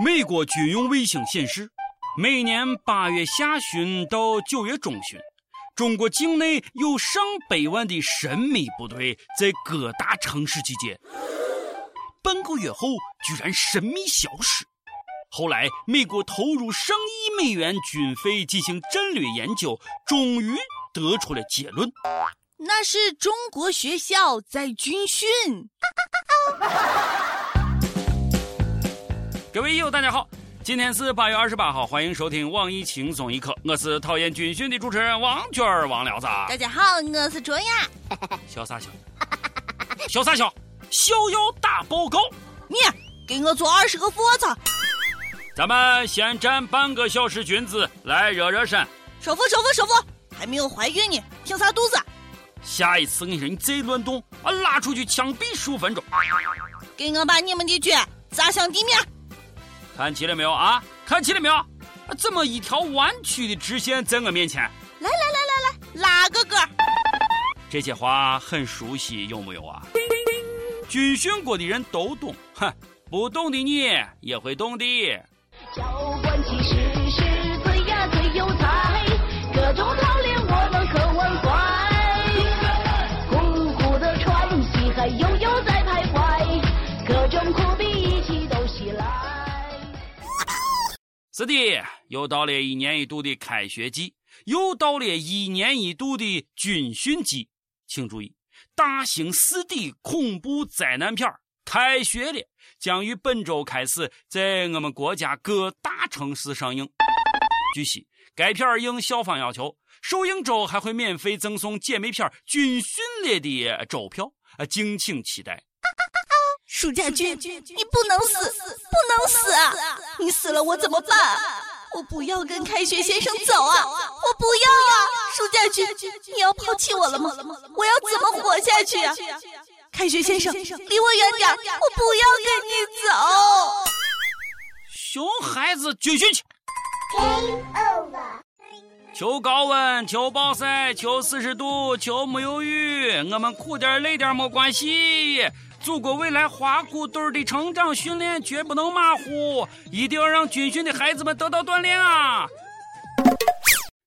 美国军用卫星显示，每年八月下旬到九月中旬，中国境内有上百万的神秘部队在各大城市集结。半个月后，居然神秘消失。后来，美国投入上亿美元军费进行战略研究，终于得出了结论：那是中国学校在军训。各位友，大家好，今天是八月二十八号，欢迎收听网易轻松一刻，我是讨厌军训的主持人王娟儿王聊子。大家好，我是卓雅。笑啥笑？笑啥笑？逍遥大报告，你给我做二十个俯卧撑。咱们先站半个小时，君子来热热身。收腹，收腹，收腹，还没有怀孕呢，挺啥肚子？下一次我跟你说，你再乱动，我拉出去枪毙十五分钟。给我把你们的脚砸向地面。看齐了没有啊？看齐了没有？怎么一条弯曲的直线在我面前？来来来来来，拉个个。这些话很熟悉，有没有啊？军训过的人都懂，哼，不懂的你也会懂的。是的，又到了一年一度的开学季，又到了一年一度的军训季。请注意，大型四 D 恐怖灾难片开学了，将于本周开始在我们国家各大城市上映。据悉，该片应校方要求，首映周还会免费赠送姐妹片《军训了》的周票，啊，敬请期待。暑假君，你不能死，不能死啊！你死了我怎么办？我不要跟开学先生走啊！我不要啊！暑假君，你要抛弃我了吗？我要怎么活下去啊？开学先生，离我远点！我不要跟你走。熊孩子军训去。求高温，求暴晒，求四十度，求没有雨，我们苦点累点没关系。祖国未来花骨朵的成长训练绝不能马虎，一定要让军训的孩子们得到锻炼啊！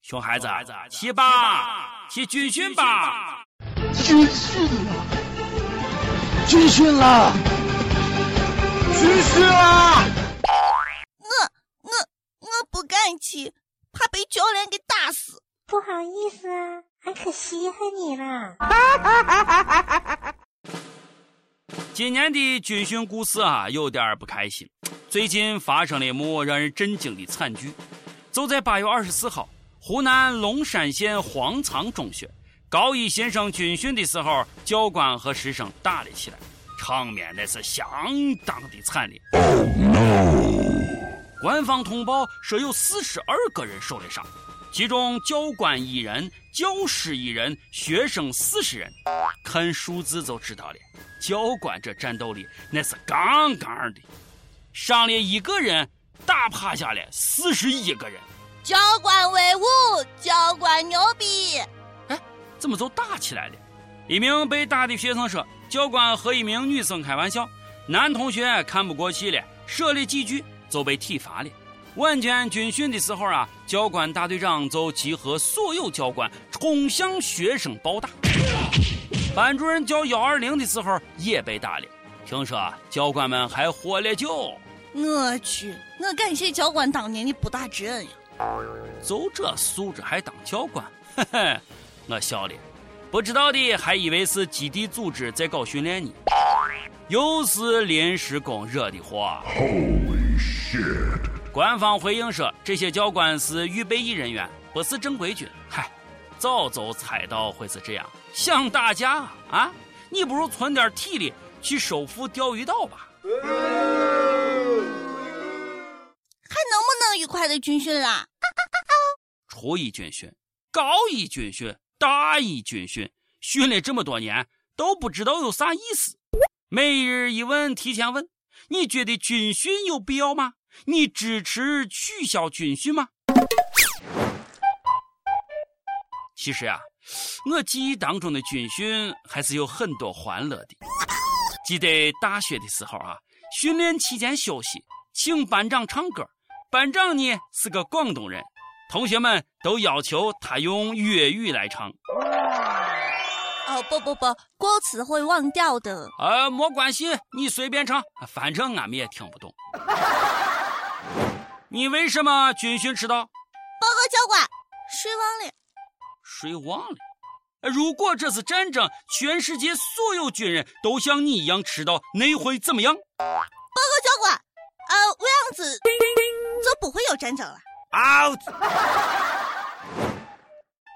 熊孩子，去吧，去军训吧！军训了，军训了，军训了！我我我不敢去，怕被教练给打死。不好意思啊，俺可稀罕你了。今年的军训故事啊，有点不开心。最近发生了一幕让人震惊的惨剧。就在八月二十四号，湖南龙山县黄仓中学高一新生军训的时候，教官和师生打了起来，场面那是相当的惨烈。Oh no！官方通报说有四十二个人受了伤，其中教官一人，教师一人，学生四十人。看数字就知道了。教官这战斗力那是杠杠的，上了一个人打趴下了四十一个人。教官威武，教官牛逼！哎，怎么就打起来了？一名被打的学生说：“教官和一名女生开玩笑，男同学看不过去了，说了几句就被体罚了。晚间军训的时候啊，教官大队长就集合所有教官冲向学生暴打。”班主任叫幺二零的时候也被打了，听说教官们还喝了酒。我去，我感谢教官当年的不打之恩呀！就这素质还当教官？嘿嘿，我笑了。不知道的还以为是基地组织在搞训练呢。又是临时工惹的祸。Holy shit！官方回应说，这些教官是预备役人员，不是正规军。嗨，早就猜到会是这样。想打架啊？你不如存点体力去收复钓鱼岛吧。还能不能愉快的军训啦？初一军训、高一军训、大一军训，训了这么多年都不知道有啥意思。每日一问，提前问：你觉得军训有必要吗？你支持取消军训吗？其实呀。我记忆当中的军训还是有很多欢乐的。记得大学的时候啊，训练期间休息，请班长唱歌。班长呢是个广东人，同学们都要求他用粤语来唱。哦不不不，歌词会忘掉的。呃，没关系，你随便唱，反正俺们也听不懂。你为什么军训迟到？报告教官，睡忘了。睡忘了？如果这次战争，全世界所有军人都像你一样迟到，那会怎么样？报告教官，呃，这样子就不会有战争了。out。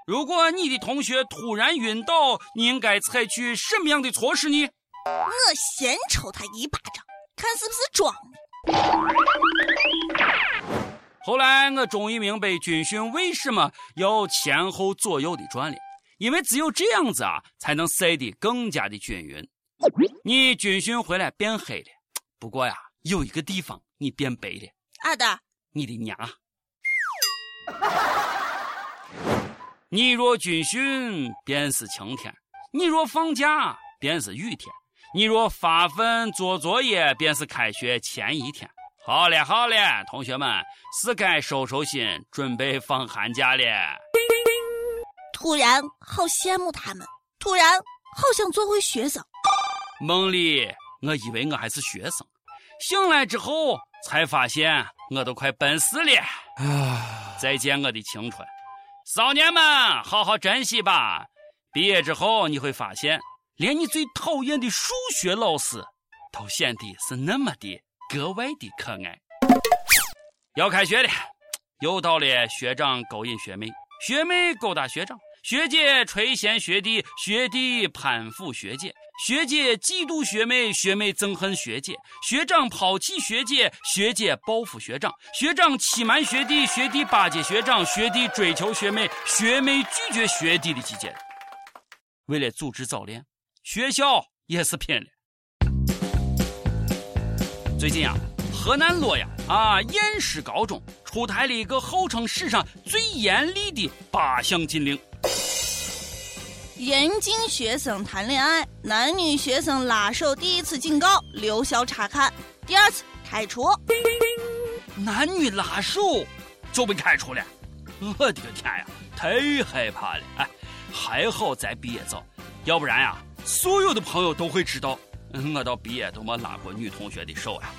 如果你的同学突然晕倒，你应该采取什么样的措施呢？我先抽他一巴掌，看是不是装的。后来我终于明白军训为什么要前后左右的转了，因为只有这样子啊，才能晒得更加的均匀。你军训回来变黑了，不过呀，有一个地方你变白了。阿的？你的娘！你若军训便是晴天，你若放假便是雨天，你若发奋做作业便是开学前一天。好嘞，好嘞，同学们是该收收心，准备放寒假了。突然好羡慕他们，突然好想做回学生。梦里我以为我还是学生，醒来之后才发现我都快奔四了。再见我的青春，少年们，好好珍惜吧。毕业之后你会发现，连你最讨厌的数学老师，都显得是那么的。格外的可爱。要开学了，又到了学长勾引学妹，学妹勾搭学长，学姐垂涎学弟，学弟攀附学姐，学姐嫉妒学妹，学妹憎恨学姐，学长抛弃学姐，学姐报复学长，学长欺瞒学弟，学弟巴结学长，学弟追求学妹，学妹拒绝学弟的季节。为了组织早恋，学校也是拼了。最近啊，河南洛阳啊偃师高中出台了一个号称史上最严厉的八项禁令：严禁学生谈恋爱，男女学生拉手第一次警告，留校察看，第二次开除。男女拉手就被开除了，我的个天呀，太害怕了！哎，还好咱毕业早，要不然呀，所有的朋友都会知道。我到毕业都没拉过女同学的手呀，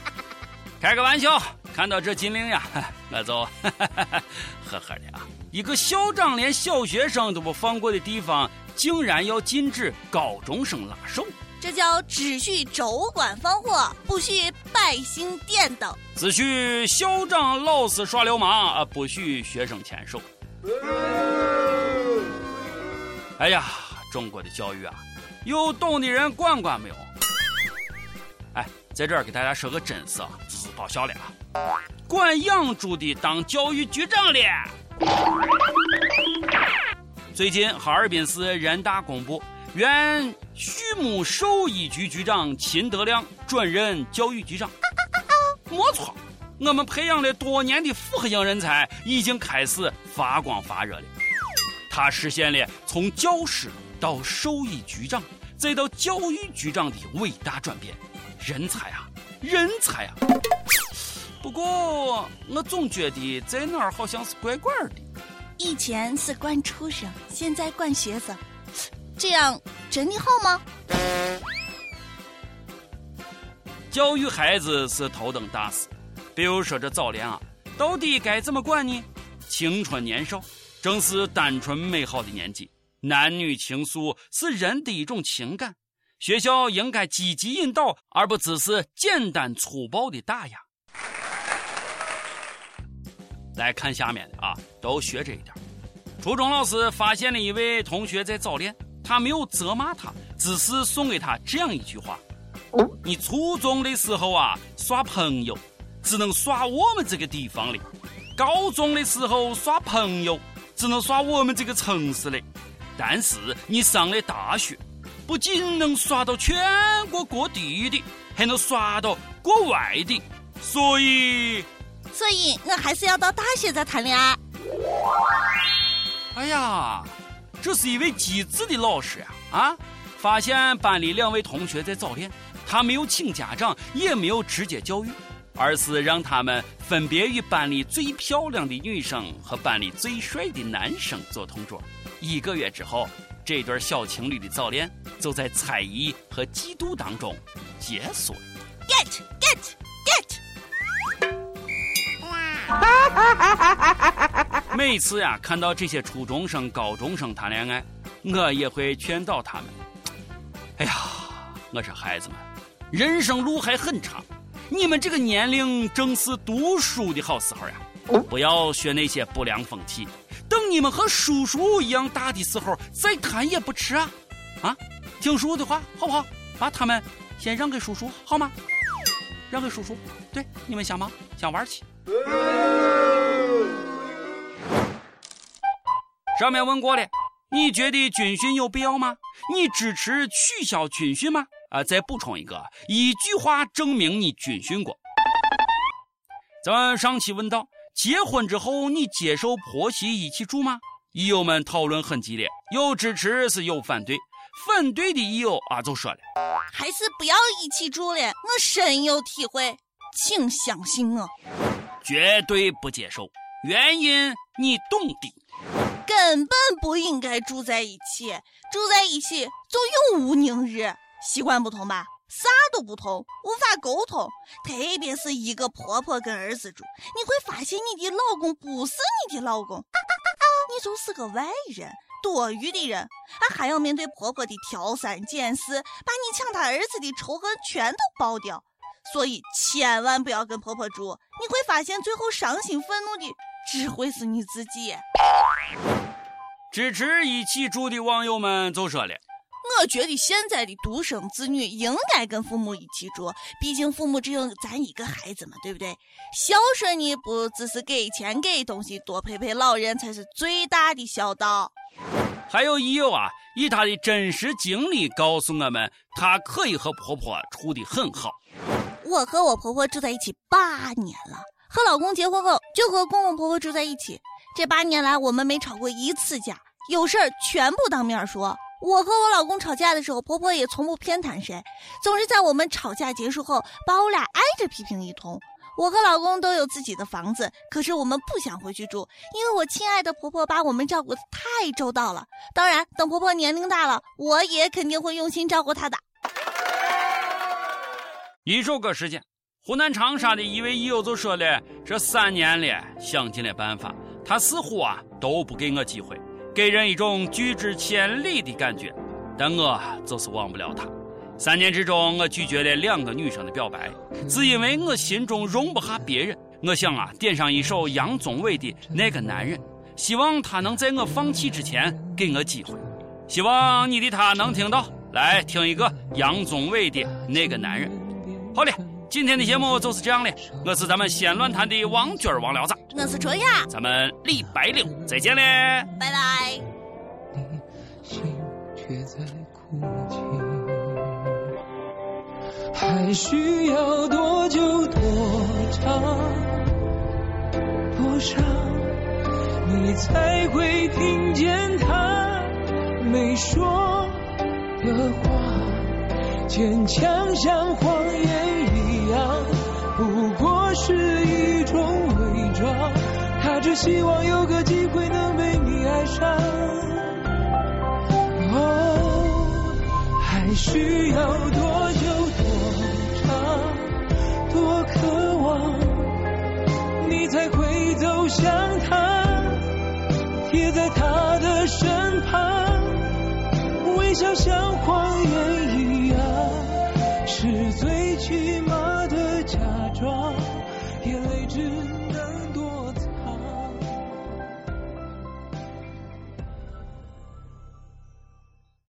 开个玩笑。看到这禁令呀，我就 呵呵的啊。一个校长连小学生都不放过的地方，竟然要禁止高中生拉手，这叫只许州官放火，不许百姓点灯。只许校长老师耍流氓啊，不许学生牵手。哎呀，中国的教育啊！有懂的人管管没有？哎，在这儿给大家说个真事啊，这是爆笑了啊！管养猪的当教育局长了。最近哈尔滨市人大公布，原畜牧兽医局局长秦德亮转任教育局长。没错，我们培养了多年的复合型人才已经开始发光发热了。他实现了从教师。到兽医局长，再到教育局长的伟大转变，人才啊，人才啊！不过我总觉得在哪儿好像是怪怪的。以前是管畜生，现在管学生，这样真的好吗？教育孩子是头等大事，比如说这早恋啊，到底该怎么管呢？青春年少正是单纯美好的年纪。男女情愫是人的一种情感，学校应该积极引导，而不只是简单粗暴的打压。来看下面的啊，都学这一点。初中老师发现了一位同学在早恋，他没有责骂他，只是送给他这样一句话：你初中的时候啊，耍朋友只能耍我们这个地方的；高中的时候耍朋友只能耍我们这个城市的。但是你上的大学，不仅能刷到全国各地的，还能刷到国外的，所以，所以我还是要到大学再谈恋爱。哎呀，这是一位机智的老师呀！啊，发现班里两位同学在早恋，他没有请家长，也没有直接教育，而是让他们分别与班里最漂亮的女生和班里最帅的男生做同桌。一个月之后，这对小情侣的早恋就在猜疑和嫉妒当中结束了。Get get get！每次呀，看到这些初中生、高中生谈恋爱，我也会劝导他们。哎呀，我说孩子们，人生路还很长，你们这个年龄正是读书的好时候呀！不要学那些不良风气，等你们和叔叔一样大的时候再谈也不迟啊！啊，听叔叔的话好不好？把他们先让给叔叔好吗？让给叔叔。对，你们想忙？想玩去。上面问过了，你觉得军训有必要吗？你支持取消军训吗？啊，再补充一个，一句话证明你军训过。咱上期问到，结婚之后你接受婆媳一起住吗？益友们讨论很激烈，有支持是有反对，反对的益友啊就说了，还是不要一起住了，我深有体会，请相信我，绝对不接受，原因你懂的。根本不应该住在一起，住在一起就永无宁日。习惯不同吧，啥都不同，无法沟通。特别是一个婆婆跟儿子住，你会发现你的老公不是你的老公，你就是个外人，多余的人，还要面对婆婆的挑三拣四，把你抢她儿子的仇恨全都爆掉。所以千万不要跟婆婆住，你会发现最后伤心愤怒的只会是你自己。支持一起住的网友们就说了：“我觉得现在的独生子女应该跟父母一起住，毕竟父母只有咱一个孩子嘛，对不对？孝顺你不只是给钱给东西，多陪陪老人才是最大的孝道。”还有益友啊，以他的真实经历告诉我们，他可以和婆婆处的很好。我和我婆婆住在一起八年了，和老公结婚后就和公公婆婆住在一起。这八年来，我们没吵过一次架，有事儿全部当面说。我和我老公吵架的时候，婆婆也从不偏袒谁，总是在我们吵架结束后把我俩挨着批评一通。我和老公都有自己的房子，可是我们不想回去住，因为我亲爱的婆婆把我们照顾的太周到了。当然，等婆婆年龄大了，我也肯定会用心照顾她的。一首歌时间，湖南长沙的一位益友就说了：“这三年了，想尽了办法。”他似乎啊都不给我机会，给人一种拒之千里的感觉，但我就是忘不了他。三年之中，我拒绝了两个女生的表白，只因为我心中容不下别人。我想啊，点上一首杨宗纬的《那个男人》，希望他能在我放弃之前给我机会。希望你的他能听到，来听一个杨宗纬的《那个男人》。好嘞。今天的节目就是这样的，我是咱们西安论坛的王军王聊子，我是卓雅，咱们礼拜六再见嘞，拜拜。还需要多久多长多长，你才会听见他没说的话，坚强像谎言。不过是一种伪装，他只希望有个机会能被你爱上。哦，还需要多久多长多渴望，你才会走向他，贴在他的身旁，微笑像谎言一样。是最寂寞